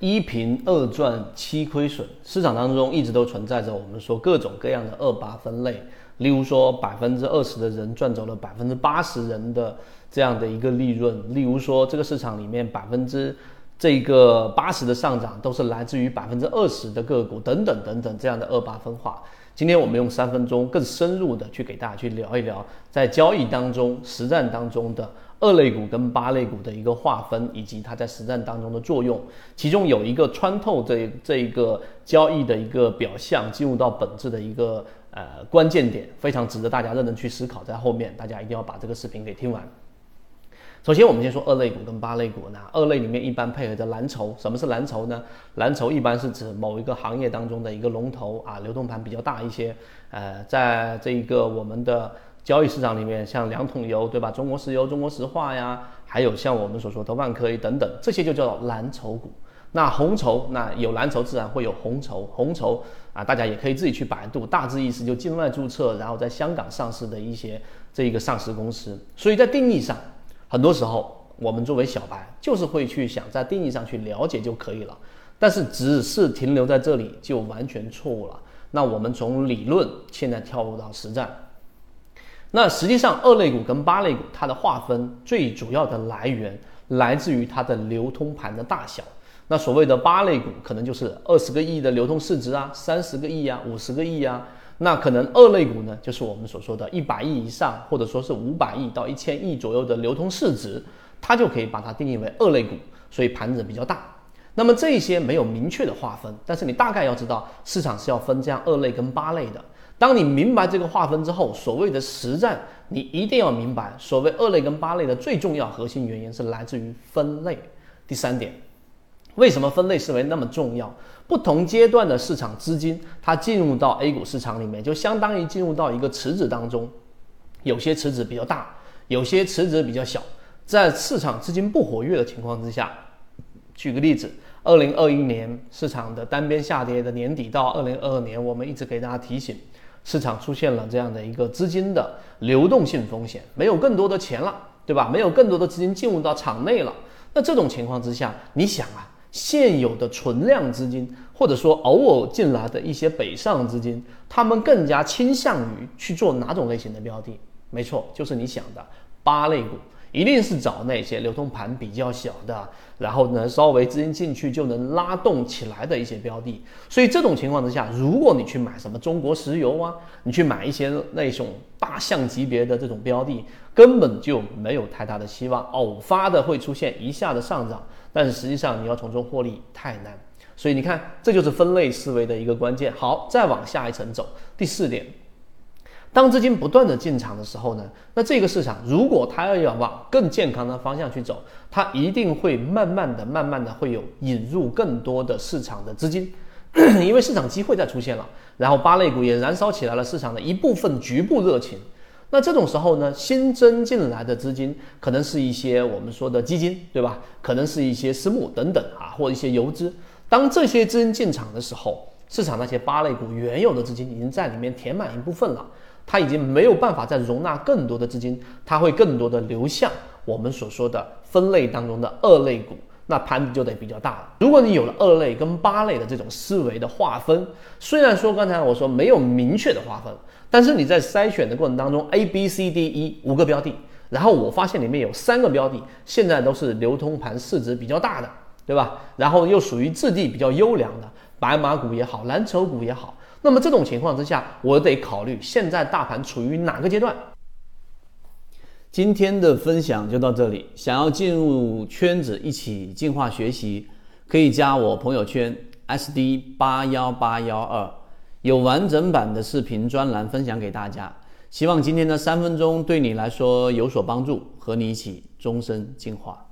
一平二赚七亏损，市场当中一直都存在着我们说各种各样的二八分类，例如说百分之二十的人赚走了百分之八十人的这样的一个利润，例如说这个市场里面百分之这个八十的上涨都是来自于百分之二十的个股等等等等这样的二八分化。今天我们用三分钟更深入的去给大家去聊一聊，在交易当中、实战当中的二类股跟八类股的一个划分，以及它在实战当中的作用。其中有一个穿透这这一个交易的一个表象，进入到本质的一个呃关键点，非常值得大家认真去思考。在后面，大家一定要把这个视频给听完。首先，我们先说二类股跟八类股。那二类里面一般配合着蓝筹。什么是蓝筹呢？蓝筹一般是指某一个行业当中的一个龙头啊，流动盘比较大一些。呃，在这一个我们的交易市场里面，像两桶油，对吧？中国石油、中国石化呀，还有像我们所说的万科等等，这些就叫做蓝筹股。那红筹，那有蓝筹自然会有红筹。红筹啊，大家也可以自己去百度，大致意思就境外注册，然后在香港上市的一些这一个上市公司。所以在定义上。很多时候，我们作为小白，就是会去想在定义上去了解就可以了，但是只是停留在这里就完全错误了。那我们从理论现在跳入到实战，那实际上二类股跟八类股它的划分最主要的来源来自于它的流通盘的大小。那所谓的八类股可能就是二十个亿的流通市值啊，三十个亿啊，五十个亿啊。那可能二类股呢，就是我们所说的一百亿以上，或者说是五百亿到一千亿左右的流通市值，它就可以把它定义为二类股，所以盘子比较大。那么这些没有明确的划分，但是你大概要知道市场是要分这样二类跟八类的。当你明白这个划分之后，所谓的实战，你一定要明白，所谓二类跟八类的最重要核心原因是来自于分类。第三点。为什么分类思维那么重要？不同阶段的市场资金，它进入到 A 股市场里面，就相当于进入到一个池子当中。有些池子比较大，有些池子比较小。在市场资金不活跃的情况之下，举个例子，二零二一年市场的单边下跌的年底到二零二二年，我们一直给大家提醒，市场出现了这样的一个资金的流动性风险，没有更多的钱了，对吧？没有更多的资金进入到场内了。那这种情况之下，你想啊？现有的存量资金，或者说偶尔进来的一些北上资金，他们更加倾向于去做哪种类型的标的？没错，就是你想的八类股，一定是找那些流通盘比较小的，然后呢稍微资金进去就能拉动起来的一些标的。所以这种情况之下，如果你去买什么中国石油啊，你去买一些那种大象级别的这种标的，根本就没有太大的希望，偶发的会出现一下的上涨。但是实际上你要从中获利太难，所以你看，这就是分类思维的一个关键。好，再往下一层走，第四点，当资金不断的进场的时候呢，那这个市场如果它要要往更健康的方向去走，它一定会慢慢的、慢慢的会有引入更多的市场的资金，因为市场机会在出现了，然后八类股也燃烧起来了市场的一部分局部热情。那这种时候呢，新增进来的资金可能是一些我们说的基金，对吧？可能是一些私募等等啊，或者一些游资。当这些资金进场的时候，市场那些八类股原有的资金已经在里面填满一部分了，它已经没有办法再容纳更多的资金，它会更多的流向我们所说的分类当中的二类股。那盘子就得比较大了。如果你有了二类跟八类的这种思维的划分，虽然说刚才我说没有明确的划分，但是你在筛选的过程当中，A、B、C、D、E 五个标的，然后我发现里面有三个标的现在都是流通盘市值比较大的，对吧？然后又属于质地比较优良的白马股也好，蓝筹股也好，那么这种情况之下，我得考虑现在大盘处于哪个阶段。今天的分享就到这里。想要进入圈子一起进化学习，可以加我朋友圈 SD 八幺八幺二，有完整版的视频专栏分享给大家。希望今天的三分钟对你来说有所帮助，和你一起终身进化。